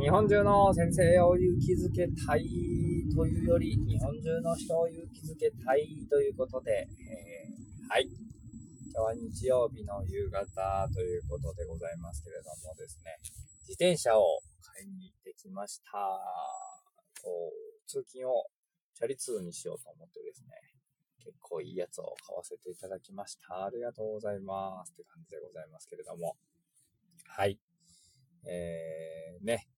日本中の先生を勇気づけたいというより、日本中の人を勇気づけたいということで、えー、はい。今日は日曜日の夕方ということでございますけれどもですね、自転車を買いに行ってきました。通勤をチャリ通にしようと思ってですね、結構いいやつを買わせていただきました。ありがとうございますって感じでございますけれども。はい。えー、ね、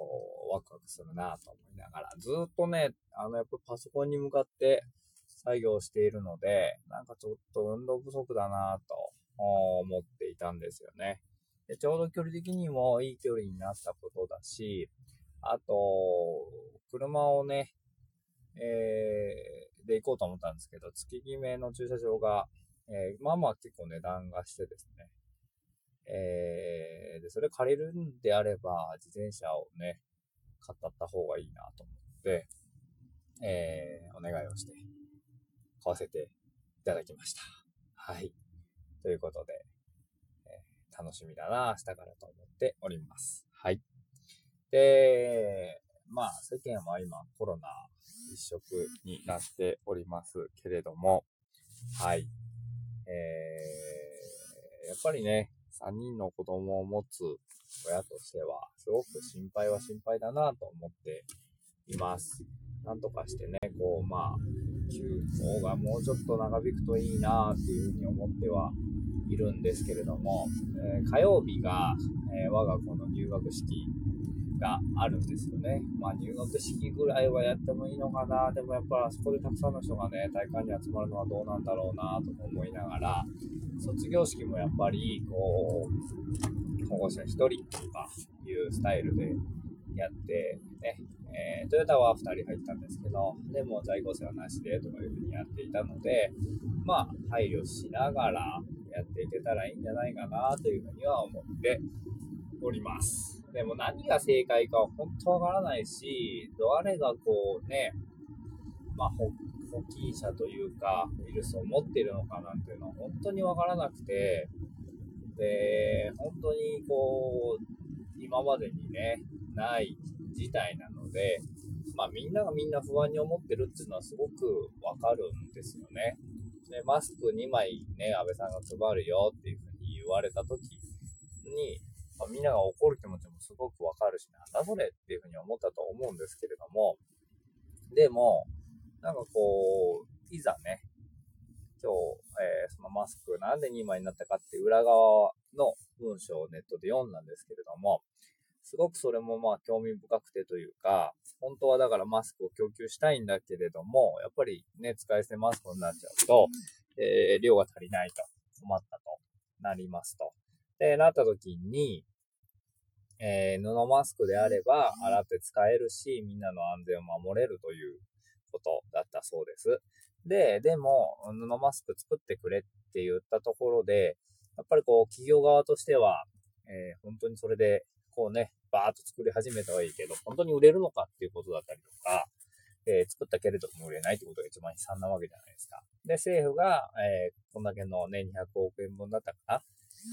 こう、ワクワクするなと思いながら、ずっとね、あの、やっぱパソコンに向かって作業しているので、なんかちょっと運動不足だなと思っていたんですよね。でちょうど距離的にもいい距離になったことだし、あと、車をね、えー、で行こうと思ったんですけど、月決めの駐車場が、えー、まあまあ結構値段がしてですね、えー、で、それ借りるんであれば、自転車をね、買った方がいいなと思って、えー、お願いをして、買わせていただきました。はい。ということで、えー、楽しみだな、明日からと思っております。はい。で、まあ、世間は今コロナ一色になっておりますけれども、はい。えー、やっぱりね、3人の子供を持つ親としては、すごく心配は心配だなと思っています。なんとかしてね、こう、まあ、休校がもうちょっと長引くといいなっていうふうに思ってはいるんですけれども、えー、火曜日が、えー、我が子の入学式があるんですよね。まあ入学式ぐらいはやってもいいのかな。でもやっぱあそこでたくさんの人がね、体育館に集まるのはどうなんだろうなと思いながら、卒業式もやっぱり、こう、保護者1人とかいうスタイルでやってね、えー、トヨタは2人入ったんですけど、でも在庫生はなしでとかいうふうにやっていたので、まあ、配慮しながらやっていけたらいいんじゃないかなというふうには思っております。でも何が正解かは本当わからないし、誰がこうね、まあ、保菌者というか、ウイルスを持ってるのかなんていうのは本当にわからなくて、で、本当にこう、今までにね、ない事態なので、まあみんながみんな不安に思ってるっていうのはすごくわかるんですよね。で、マスク2枚ね、安倍さんが配るよっていうふうに言われた時に、まあ、みんなが怒る気持ちもすごくわかるし、なんだそれっていうふうに思ったと思うんですけれども、でも、なんかこう、いざね、今日、えー、そのマスクなんで2枚になったかって裏側の文章をネットで読んだんですけれども、すごくそれもまあ興味深くてというか、本当はだからマスクを供給したいんだけれども、やっぱりね、使い捨てマスクになっちゃうと、えー、量が足りないと、困ったとなりますと。で、なった時に、えー、布マスクであれば洗って使えるし、みんなの安全を守れるということだったそうです。で、でも、布マスク作ってくれって言ったところで、やっぱりこう、企業側としては、えー、本当にそれで、こうね、バーっと作り始めたはいいけど、本当に売れるのかっていうことだったりとか、えー、作ったけれども売れないってことが一番悲惨なわけじゃないですか。で、政府が、えー、こんだけのね、200億円分だったかな、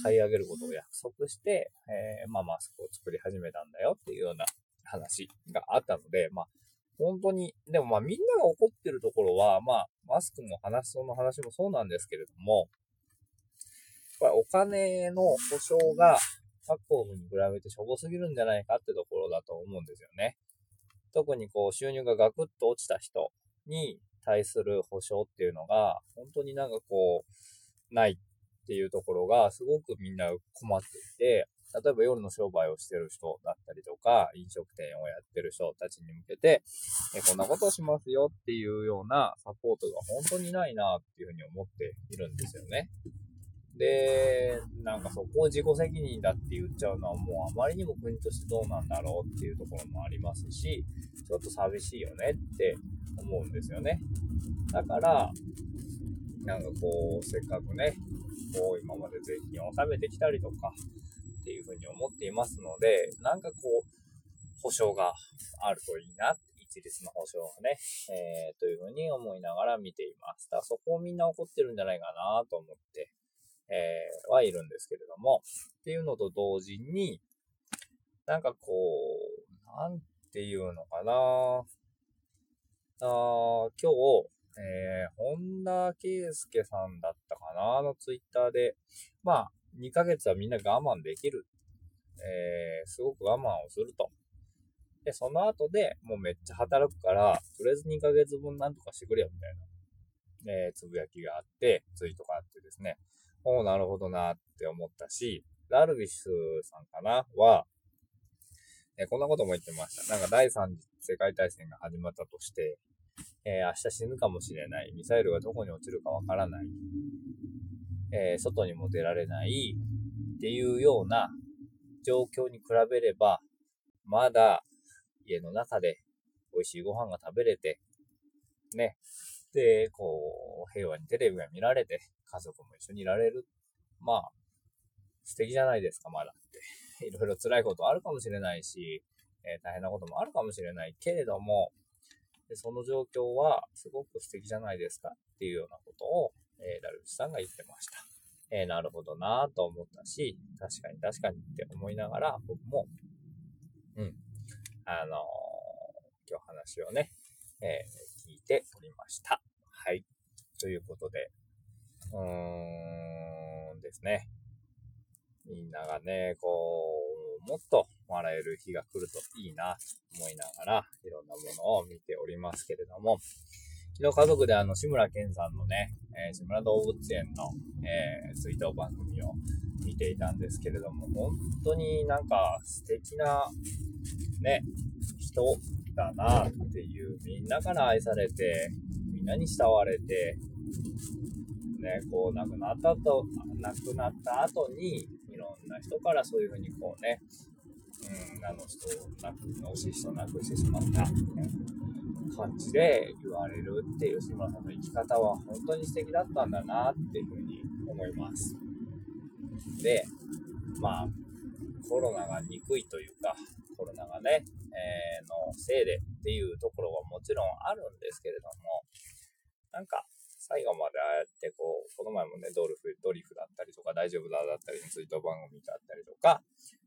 買い上げることを約束して、えー、まあマスクを作り始めたんだよっていうような話があったので、まあ、本当に、でもまあみんなが怒ってるところは、まあ、マスクも話その話もそうなんですけれども、やっぱりお金の保証が各国に比べてしょぼすぎるんじゃないかってところだと思うんですよね。特にこう収入がガクッと落ちた人に対する保証っていうのが、本当になんかこう、ないっていうところがすごくみんな困っていて、例えば夜の商売をしてる人だったりとか、飲食店をやってる人たちに向けて、えこんなことをしますよっていうようなサポートが本当にないなっていうふうに思っているんですよね。で、なんかそこを自己責任だって言っちゃうのはもうあまりにも国としてどうなんだろうっていうところもありますし、ちょっと寂しいよねって思うんですよね。だから、なんかこう、せっかくね、こう今まで税金を納めてきたりとかっていうふうに思っていますので、なんかこう、保証があるといいな、一律の保証がね、えー、というふうに思いながら見ています。だからそこをみんな怒ってるんじゃないかなと思って、えー、はいるんですけれども、っていうのと同時に、なんかこう、なんていうのかなあ今日、えー、本田圭佑さんだったかなのツイッターで、まあ、2ヶ月はみんな我慢できる。えー、すごく我慢をすると。で、その後でもうめっちゃ働くから、とりあえず2ヶ月分なんとかしてくれよ、みたいな、えー、つぶやきがあって、ツイートがあってですね。おなるほどなって思ったし、ダルビッシュさんかなは、えー、こんなことも言ってました。なんか第3次世界大戦が始まったとして、えー、明日死ぬかもしれない。ミサイルがどこに落ちるかわからない。えー、外にも出られないっていうような状況に比べれば、まだ家の中で美味しいご飯が食べれて、ね。で、こう、平和にテレビが見られて、家族も一緒にいられる。まあ、素敵じゃないですか、まだって。いろいろ辛いことあるかもしれないし、えー、大変なこともあるかもしれないけれども、でその状況はすごく素敵じゃないですかっていうようなことを、えー、ダルビッシュさんが言ってました。えー、なるほどなと思ったし、確かに確かにって思いながら、僕も、うん、あのー、今日話をね、えー、聞いておりました。はい。ということで、うーんですね。みんながね、こう、もっと笑える日が来るといいな、と思いながら、いろんなものを見ておりますけれども、昨日家族であの、志村けんさんのね、えー、志村動物園の、えー、追悼番組を見ていたんですけれども、本当になんか素敵な、ね、人だなっていう、みんなから愛されて、みんなに慕われて、ね、こう亡くなったと、亡くなった後に、いろんな人からそういうふうにこうね、うん、あの人を亡く、惜しい人を亡くしてしまった、感じで言われるっていう志村さんの生き方は本当に素敵だったんだなっていうふうに思います。で、まあ、コロナが憎いというか、コロナがね、えー、のせいでっていうところはもちろんあるんですけれども、なんか、最後までああやってこう、この前もね、ドルフ、ドリフだったりとか、大丈夫だだったりの追悼番組だったりとか、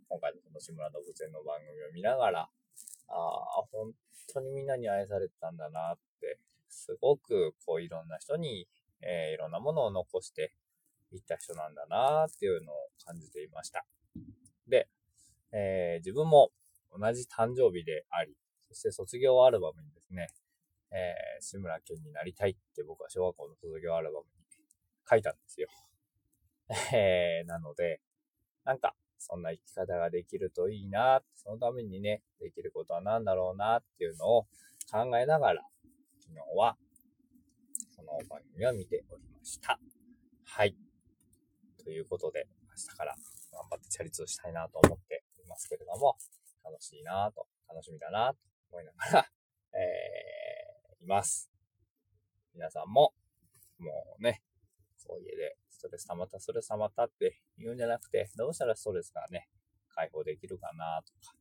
今回のこの志村動物園の番組を見ながら、ああ、本当にみんなに愛されてたんだなって、すごくこういろんな人に、えー、いろんなものを残していった人なんだなっていうのを感じていました。で、えー、自分も同じ誕生日であり、そして卒業アルバムにですね、えー、志村けんになりたいって僕は小学校の卒業アルバムに書いたんですよ。えー、なので、なんか、そんな生き方ができるといいな、そのためにね、できることは何だろうなっていうのを考えながら、昨日は、その番組を見ておりました。はい。ということで、明日から頑張ってチャリ通したいなと思っていますけれども、楽しいなと、楽しみだなと思いながら、えーいます。皆さんも、もうね、こう家でストレス溜まった、ストレス溜まったって言うんじゃなくて、どうしたらストレスがね、解放できるかなとか、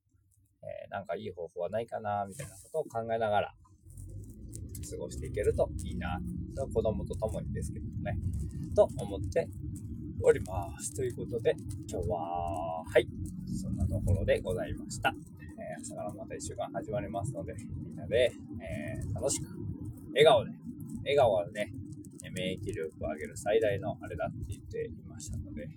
えー、なんかいい方法はないかなみたいなことを考えながら、過ごしていけるといいな。それは子供と共にですけどね。と思っております。ということで、今日は、はい、そんなところでございました。えー、朝からまた一週間始まりますので、みんなで、えー、楽しく、笑顔で、笑顔はね、免疫力を上げる最大のあれだって言っていましたので、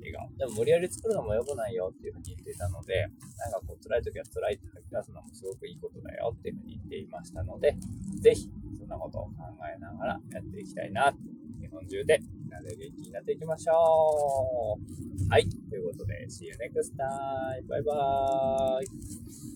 笑顔。でも無理やり作るのも良くないよっていうふうに言っていたので、なんかこう辛い時は辛いって吐き出すのもすごくいいことだよっていうふうに言っていましたので、ぜひそんなことを考えながらやっていきたいな、日本中でみんなで元気になっていきましょう。はい。ということで、See you next time. バイバーイ。